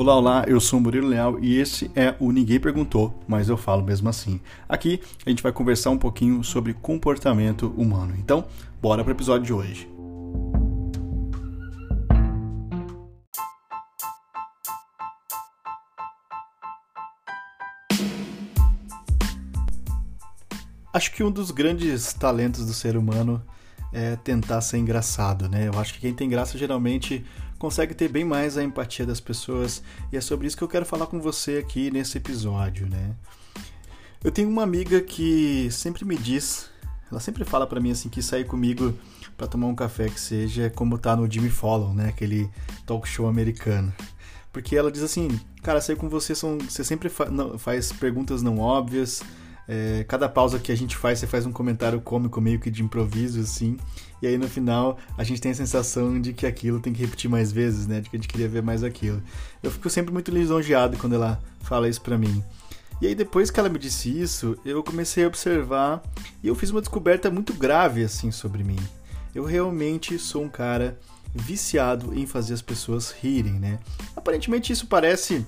Olá, olá, eu sou o Murilo Leal e esse é o Ninguém Perguntou, mas eu falo mesmo assim. Aqui a gente vai conversar um pouquinho sobre comportamento humano. Então, bora para o episódio de hoje. Acho que um dos grandes talentos do ser humano é tentar ser engraçado, né? Eu acho que quem tem graça geralmente consegue ter bem mais a empatia das pessoas e é sobre isso que eu quero falar com você aqui nesse episódio, né? Eu tenho uma amiga que sempre me diz, ela sempre fala para mim assim que sair comigo para tomar um café que seja como tá no Jimmy Fallon, né? Aquele talk show americano. Porque ela diz assim, cara, sair com você são, você sempre fa faz perguntas não óbvias, é, cada pausa que a gente faz, você faz um comentário cômico meio que de improviso, assim. E aí no final a gente tem a sensação de que aquilo tem que repetir mais vezes, né? De que a gente queria ver mais aquilo. Eu fico sempre muito lisonjeado quando ela fala isso pra mim. E aí depois que ela me disse isso, eu comecei a observar e eu fiz uma descoberta muito grave assim sobre mim. Eu realmente sou um cara viciado em fazer as pessoas rirem, né? Aparentemente isso parece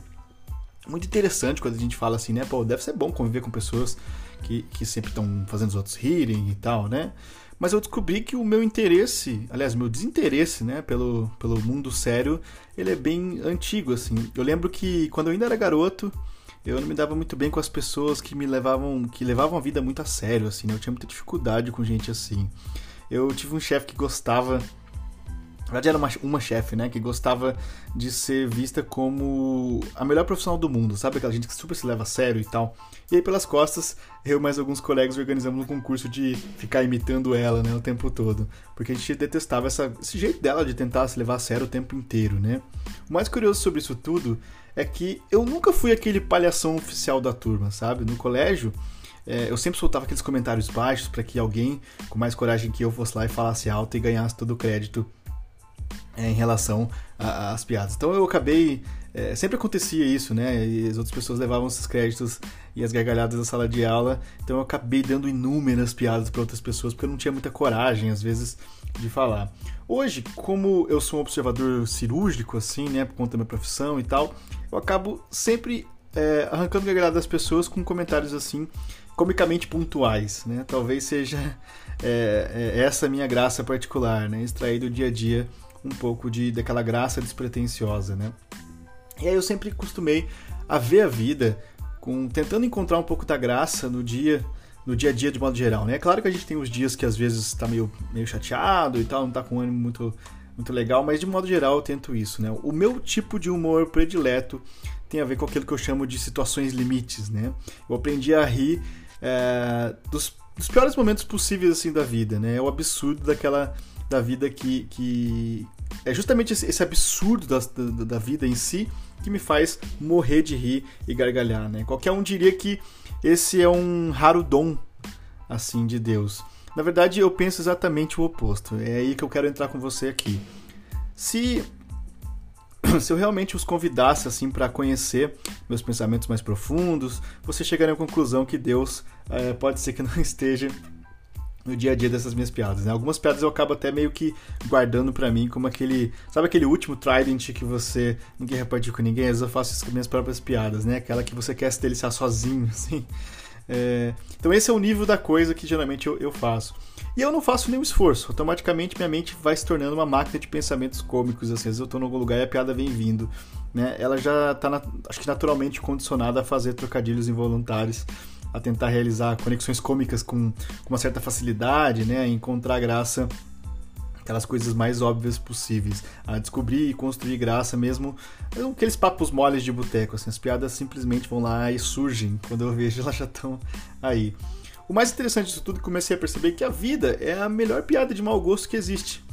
muito interessante quando a gente fala assim, né? Pô, deve ser bom conviver com pessoas que, que sempre estão fazendo os outros rirem e tal, né? Mas eu descobri que o meu interesse, aliás, meu desinteresse, né, pelo, pelo mundo sério, ele é bem antigo, assim. Eu lembro que quando eu ainda era garoto, eu não me dava muito bem com as pessoas que me levavam, que levavam a vida muito a sério, assim, né? Eu tinha muita dificuldade com gente assim. Eu tive um chefe que gostava na verdade, era uma, uma chefe, né? Que gostava de ser vista como a melhor profissional do mundo, sabe? Aquela gente que super se leva a sério e tal. E aí, pelas costas, eu e mais alguns colegas organizamos um concurso de ficar imitando ela, né? O tempo todo. Porque a gente detestava essa, esse jeito dela de tentar se levar a sério o tempo inteiro, né? O mais curioso sobre isso tudo é que eu nunca fui aquele palhação oficial da turma, sabe? No colégio. É, eu sempre soltava aqueles comentários baixos para que alguém com mais coragem que eu fosse lá e falasse alto e ganhasse todo o crédito é, em relação às piadas. Então eu acabei. É, sempre acontecia isso, né? E as outras pessoas levavam esses créditos e as gargalhadas da sala de aula. Então eu acabei dando inúmeras piadas para outras pessoas porque eu não tinha muita coragem, às vezes, de falar. Hoje, como eu sou um observador cirúrgico, assim, né? Por conta da minha profissão e tal, eu acabo sempre é, arrancando gargalhada das pessoas com comentários assim, comicamente pontuais, né? Talvez seja é, é, essa minha graça particular, né? Extrair do dia a dia um pouco de daquela graça despretensiosa, né? E aí eu sempre costumei a ver a vida com tentando encontrar um pouco da graça no dia no dia a dia de modo geral, né? É claro que a gente tem os dias que às vezes está meio, meio chateado e tal, não está com um ânimo muito muito legal, mas de modo geral eu tento isso, né? O meu tipo de humor predileto tem a ver com aquilo que eu chamo de situações limites, né? Eu aprendi a rir é, dos, dos piores momentos possíveis assim da vida, né? É o absurdo daquela da vida que, que é justamente esse, esse absurdo da, da, da, vida em si que me faz morrer de rir e gargalhar, né? Qualquer um diria que esse é um raro dom, assim, de Deus. Na verdade, eu penso exatamente o oposto. É aí que eu quero entrar com você aqui. Se se eu realmente os convidasse assim para conhecer meus pensamentos mais profundos, você chegaria à conclusão que Deus é, pode ser que não esteja no dia a dia dessas minhas piadas. Né? Algumas piadas eu acabo até meio que guardando para mim, como aquele. Sabe aquele último Trident que você não quer repartir com ninguém? Às vezes eu faço isso com minhas próprias piadas, né? Aquela que você quer se deliciar sozinho, assim. É... Então esse é o nível da coisa que geralmente eu, eu faço. E eu não faço nenhum esforço. Automaticamente minha mente vai se tornando uma máquina de pensamentos cômicos. Assim, às vezes eu tô em algum lugar e a piada vem vindo. Né? Ela já tá, na... acho que naturalmente condicionada a fazer trocadilhos involuntários a tentar realizar conexões cômicas com, com uma certa facilidade, né? Encontrar graça aquelas coisas mais óbvias possíveis, a descobrir e construir graça mesmo, aqueles papos moles de boteco, assim, as piadas simplesmente vão lá e surgem, quando eu vejo elas já estão aí. O mais interessante disso tudo, comecei a perceber que a vida é a melhor piada de mau gosto que existe.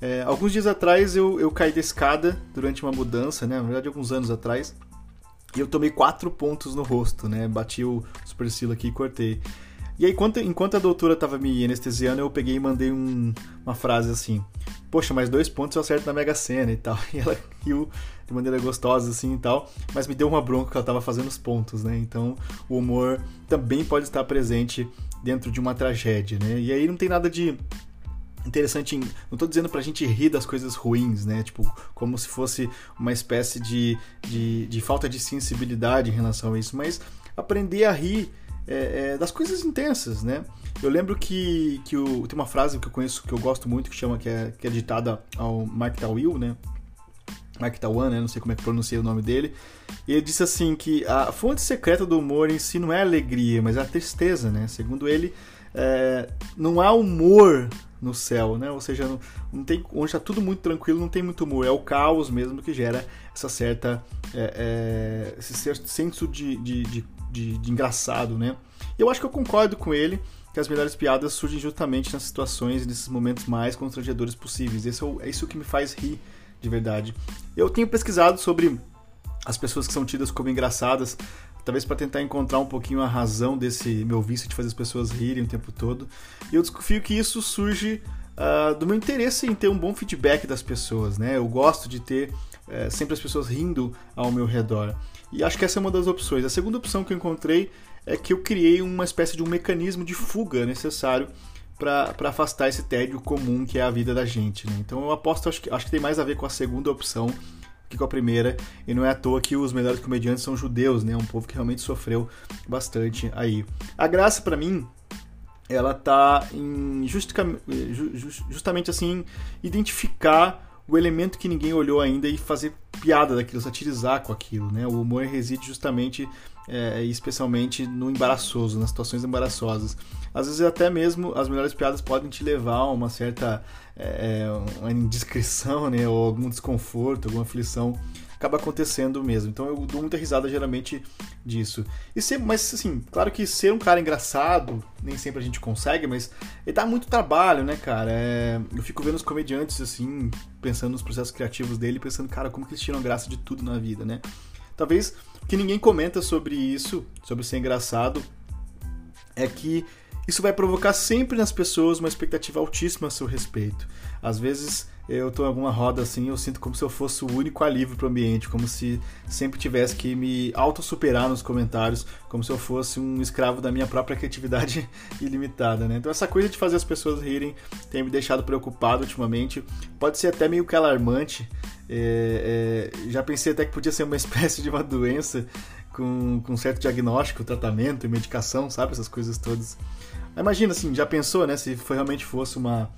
É, alguns dias atrás eu, eu caí da escada durante uma mudança, né? Na verdade, alguns anos atrás. E eu tomei quatro pontos no rosto, né? Bati o supercílio aqui e cortei. E aí, enquanto, enquanto a doutora tava me anestesiando, eu peguei e mandei um, uma frase assim: Poxa, mais dois pontos eu acerto na Mega Sena e tal. E ela riu de maneira gostosa assim e tal, mas me deu uma bronca que ela tava fazendo os pontos, né? Então, o humor também pode estar presente dentro de uma tragédia, né? E aí não tem nada de interessante em, não estou dizendo pra gente rir das coisas ruins, né? Tipo, como se fosse uma espécie de, de, de falta de sensibilidade em relação a isso, mas aprender a rir é, é, das coisas intensas, né? Eu lembro que, que o, tem uma frase que eu conheço, que eu gosto muito, que chama, que é, que é ditada ao Mark Tawil, né? Mark Tawan, né? Não sei como é que pronuncia o nome dele. E ele disse assim que a fonte secreta do humor em si não é a alegria, mas é a tristeza, né? Segundo ele, é, não há humor no céu, né? Ou seja, não, não tem, onde está tudo muito tranquilo, não tem muito humor. É o caos mesmo que gera essa certa é, é, esse certo senso de, de, de, de, de engraçado, né? Eu acho que eu concordo com ele que as melhores piadas surgem justamente nas situações e nesses momentos mais constrangedores possíveis. Esse é, é isso que me faz rir de verdade. Eu tenho pesquisado sobre as pessoas que são tidas como engraçadas, talvez para tentar encontrar um pouquinho a razão desse meu vício de fazer as pessoas rirem o tempo todo. E eu desconfio que isso surge uh, do meu interesse em ter um bom feedback das pessoas, né? Eu gosto de ter uh, sempre as pessoas rindo ao meu redor. E acho que essa é uma das opções. A segunda opção que eu encontrei é que eu criei uma espécie de um mecanismo de fuga necessário para afastar esse tédio comum que é a vida da gente. Né? Então eu aposto, acho que, acho que tem mais a ver com a segunda opção que com a primeira, e não é à toa que os melhores comediantes são judeus, né? Um povo que realmente sofreu bastante aí. A graça para mim ela tá em justamente assim identificar o elemento que ninguém olhou ainda e fazer piada daquilo, satirizar com aquilo, né? O humor reside justamente, é, especialmente no embaraçoso, nas situações embaraçosas. Às vezes até mesmo as melhores piadas podem te levar a uma certa é, é uma indiscrição, né? Ou algum desconforto, alguma aflição acaba acontecendo mesmo. Então eu dou muita risada geralmente disso. E ser, mas assim, claro que ser um cara engraçado, nem sempre a gente consegue, mas ele dá muito trabalho, né, cara? É, eu fico vendo os comediantes assim, pensando nos processos criativos dele, pensando, cara, como que eles tiram graça de tudo na vida, né? Talvez que ninguém comenta sobre isso, sobre ser engraçado, é que isso vai provocar sempre nas pessoas uma expectativa altíssima a seu respeito. Às vezes eu tô em alguma roda assim, eu sinto como se eu fosse o único alívio pro ambiente, como se sempre tivesse que me auto-superar nos comentários, como se eu fosse um escravo da minha própria criatividade ilimitada, né? Então essa coisa de fazer as pessoas rirem tem me deixado preocupado ultimamente, pode ser até meio que alarmante. É, é, já pensei até que podia ser uma espécie de uma doença com, com certo diagnóstico, tratamento e medicação, sabe? Essas coisas todas. Imagina assim, já pensou, né? Se realmente fosse uma,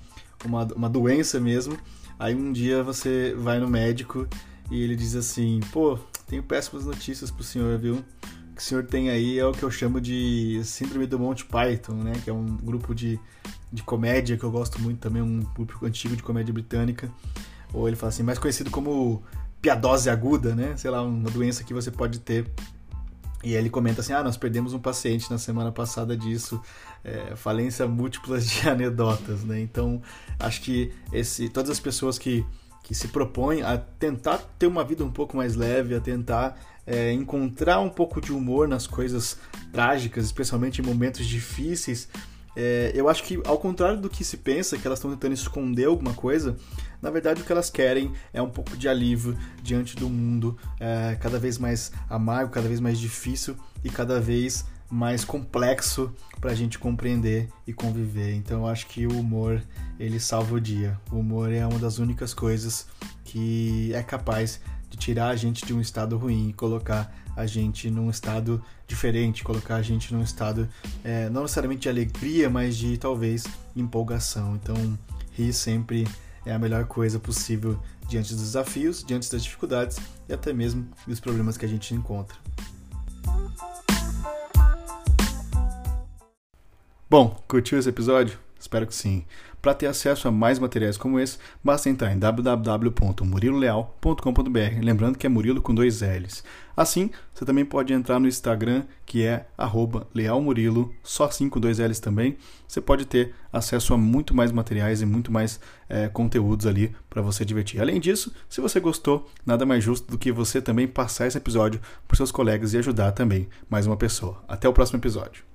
uma, uma doença mesmo Aí um dia você vai no médico e ele diz assim: pô, tenho péssimas notícias pro senhor, viu? O que o senhor tem aí é o que eu chamo de Síndrome do Monty Python, né? Que é um grupo de, de comédia que eu gosto muito também, um grupo antigo de comédia britânica. Ou ele fala assim, mais conhecido como piadose aguda, né? Sei lá, uma doença que você pode ter e ele comenta assim: ah, nós perdemos um paciente na semana passada disso, é, falência múltipla de anedotas, né? Então, acho que esse, todas as pessoas que, que se propõem a tentar ter uma vida um pouco mais leve, a tentar é, encontrar um pouco de humor nas coisas trágicas, especialmente em momentos difíceis, é, eu acho que, ao contrário do que se pensa, que elas estão tentando esconder alguma coisa, na verdade o que elas querem é um pouco de alívio diante do mundo é, cada vez mais amargo, cada vez mais difícil e cada vez mais complexo para a gente compreender e conviver. Então eu acho que o humor ele salva o dia. O humor é uma das únicas coisas que é capaz de tirar a gente de um estado ruim e colocar a gente num estado diferente, colocar a gente num estado é, não necessariamente de alegria, mas de talvez empolgação. Então, rir sempre é a melhor coisa possível diante dos desafios, diante das dificuldades e até mesmo dos problemas que a gente encontra. Bom, curtiu esse episódio? Espero que sim. Para ter acesso a mais materiais como esse, basta entrar em www.muriloleal.com.br, lembrando que é Murilo com dois L's. Assim, você também pode entrar no Instagram, que é lealmurilo, só assim com dois L's também. Você pode ter acesso a muito mais materiais e muito mais é, conteúdos ali para você divertir. Além disso, se você gostou, nada mais justo do que você também passar esse episódio para seus colegas e ajudar também mais uma pessoa. Até o próximo episódio.